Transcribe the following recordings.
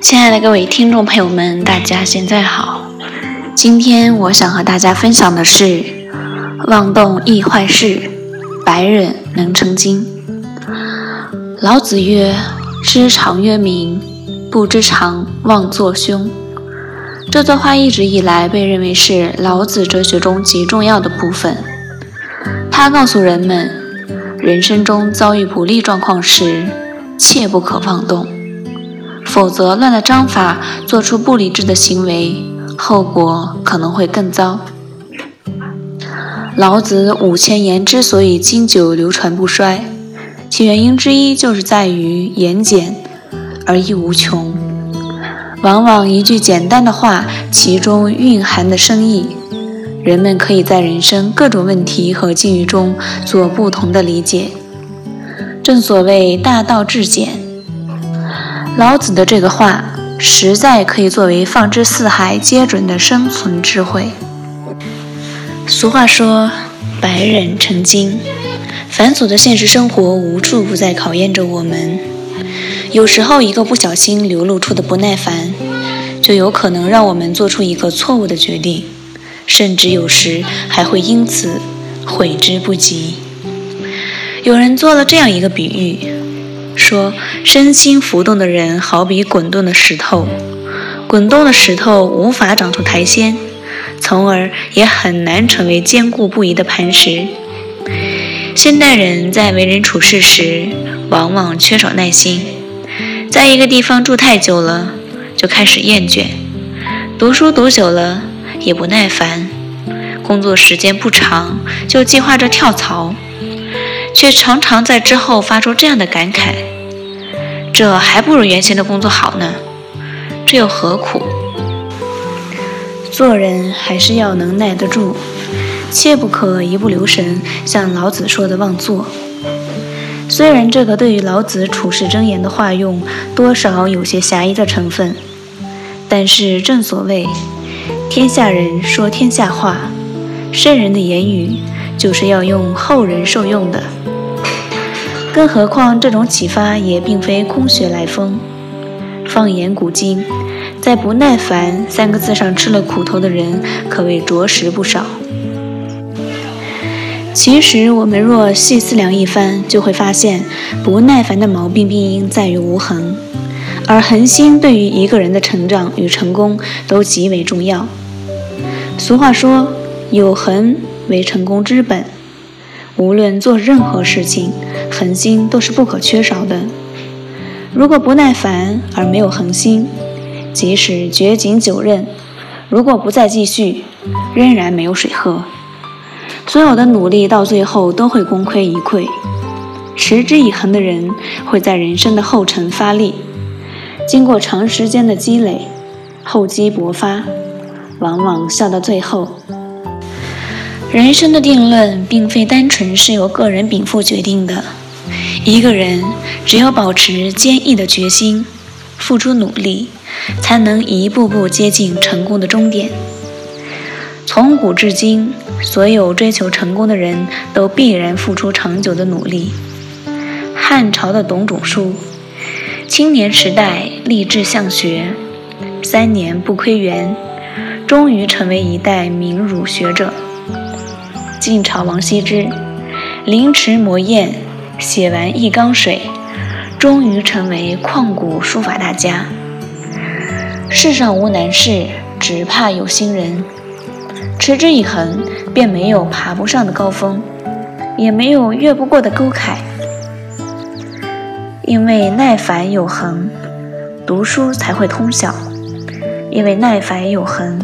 亲爱的各位听众朋友们，大家现在好。今天我想和大家分享的是“妄动易坏事，百忍能成精”。老子曰：“知常曰明，不知常妄作凶。”这段话一直以来被认为是老子哲学中极重要的部分。他告诉人们，人生中遭遇不利状况时，切不可妄动，否则乱了章法，做出不理智的行为，后果可能会更糟。老子五千言之所以经久流传不衰，其原因之一就是在于言简而意无穷。往往一句简单的话，其中蕴含的深意，人们可以在人生各种问题和境遇中做不同的理解。正所谓大道至简，老子的这个话实在可以作为放之四海皆准的生存智慧。俗话说“百忍成精”，繁琐的现实生活无处不在考验着我们。有时候，一个不小心流露出的不耐烦，就有可能让我们做出一个错误的决定，甚至有时还会因此悔之不及。有人做了这样一个比喻，说身心浮动的人好比滚动的石头，滚动的石头无法长出苔藓，从而也很难成为坚固不移的磐石。现代人在为人处事时，往往缺少耐心。在一个地方住太久了，就开始厌倦；读书读久了，也不耐烦；工作时间不长，就计划着跳槽，却常常在之后发出这样的感慨：这还不如原先的工作好呢，这又何苦？做人还是要能耐得住，切不可一不留神，像老子说的妄做。虽然这个对于老子处世箴言的化用多少有些狭义的成分，但是正所谓天下人说天下话，圣人的言语就是要用后人受用的。更何况这种启发也并非空穴来风。放眼古今，在“不耐烦”三个字上吃了苦头的人可谓着实不少。其实，我们若细思量一番，就会发现，不耐烦的毛病病因在于无恒，而恒心对于一个人的成长与成功都极为重要。俗话说：“有恒为成功之本。”无论做任何事情，恒心都是不可缺少的。如果不耐烦而没有恒心，即使掘井九仞，如果不再继续，仍然没有水喝。所有的努力到最后都会功亏一篑。持之以恒的人会在人生的后程发力，经过长时间的积累，厚积薄发，往往笑到最后。人生的定论并非单纯是由个人禀赋决定的，一个人只有保持坚毅的决心，付出努力，才能一步步接近成功的终点。从古至今。所有追求成功的人都必然付出长久的努力。汉朝的董仲舒，青年时代立志向学，三年不窥园，终于成为一代名儒学者。晋朝王羲之，临池磨砚，写完《一缸水》，终于成为旷古书法大家。世上无难事，只怕有心人。持之以恒。便没有爬不上的高峰，也没有越不过的沟坎。因为耐烦有恒，读书才会通晓；因为耐烦有恒，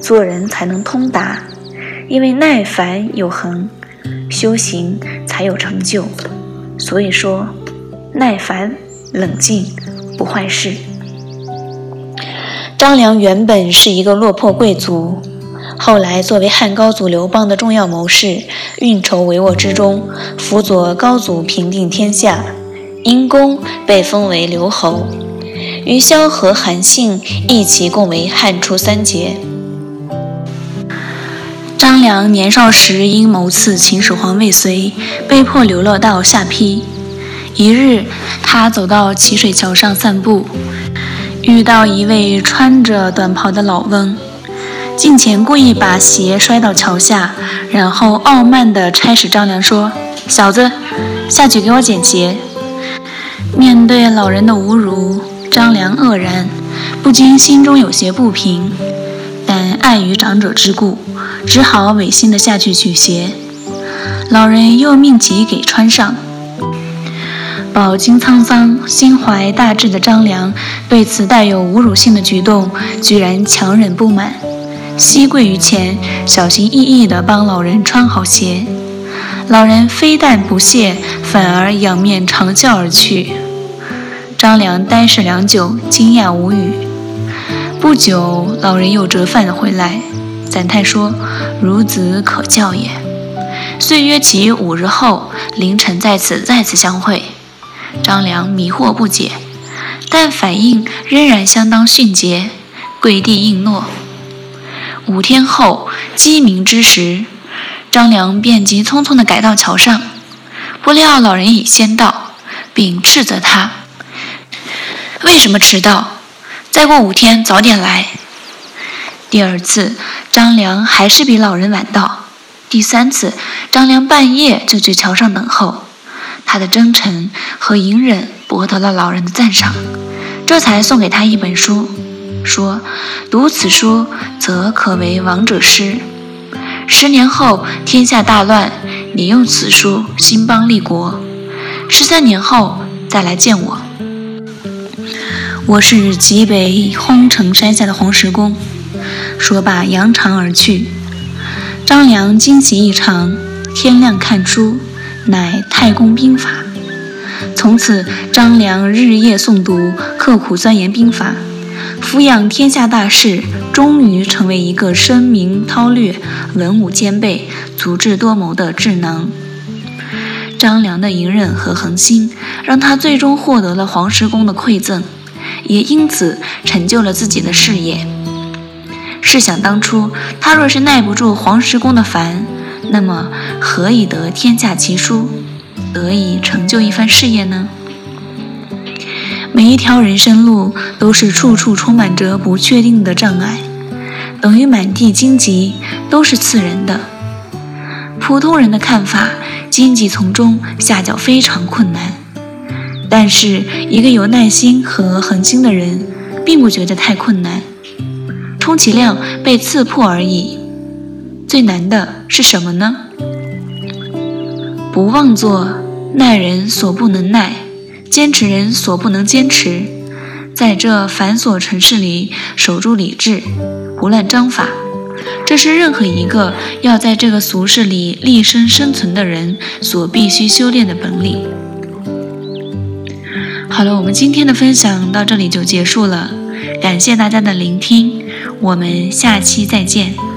做人才能通达；因为耐烦有恒，修行才有成就。所以说，耐烦、冷静不坏事。张良原本是一个落魄贵族。后来，作为汉高祖刘邦的重要谋士，运筹帷幄之中，辅佐高祖平定天下，因功被封为留侯，与萧何、韩信一起共为汉初三杰。张良年少时因谋刺秦始皇未遂，被迫流落到下邳，一日，他走到齐水桥上散步，遇到一位穿着短袍的老翁，近前故意把鞋摔到桥下，然后傲慢地差使张良说：“小子，下去给我捡鞋。”面对老人的侮辱，张良愕然，不禁心中有些不平，但碍于长者之故，只好违心地下去取鞋。老人又命其给穿上。饱经沧桑、心怀大志的张良，对此带有侮辱性的举动，居然强忍不满，膝跪于前，小心翼翼地帮老人穿好鞋。老人非但不谢，反而仰面长啸而去。张良呆视良久，惊讶无语。不久，老人又折返了回来，赞叹说：“孺子可教也。”遂约其五日后凌晨在此再次相会。张良迷惑不解，但反应仍然相当迅捷，跪地应诺。五天后鸡鸣之时，张良便急匆匆地赶到桥上，不料老人已先到，并斥责他：“为什么迟到？再过五天早点来。”第二次，张良还是比老人晚到；第三次，张良半夜就去桥上等候。他的真诚和隐忍博得了老人的赞赏，这才送给他一本书，说：“读此书，则可为王者师。十年后天下大乱，你用此书兴邦立国。十三年后再来见我。”我是极北烘城山下的黄石公。说罢，扬长而去。张良惊喜异常，天亮看书。乃太公兵法。从此，张良日夜诵读，刻苦钻研兵法，俯仰天下大事，终于成为一个深明韬略、文武兼备、足智多谋的智囊。张良的隐忍和恒心，让他最终获得了黄石公的馈赠，也因此成就了自己的事业。试想当初，他若是耐不住黄石公的烦，那么，何以得天下奇书，得以成就一番事业呢？每一条人生路都是处处充满着不确定的障碍，等于满地荆棘，都是刺人的。普通人的看法，荆棘丛中下脚非常困难，但是一个有耐心和恒心的人，并不觉得太困难，充其量被刺破而已。最难的是什么呢？不妄作，耐人所不能耐，坚持人所不能坚持。在这繁琐尘世里，守住理智，不乱章法，这是任何一个要在这个俗世里立身生存的人所必须修炼的本领。好了，我们今天的分享到这里就结束了，感谢大家的聆听，我们下期再见。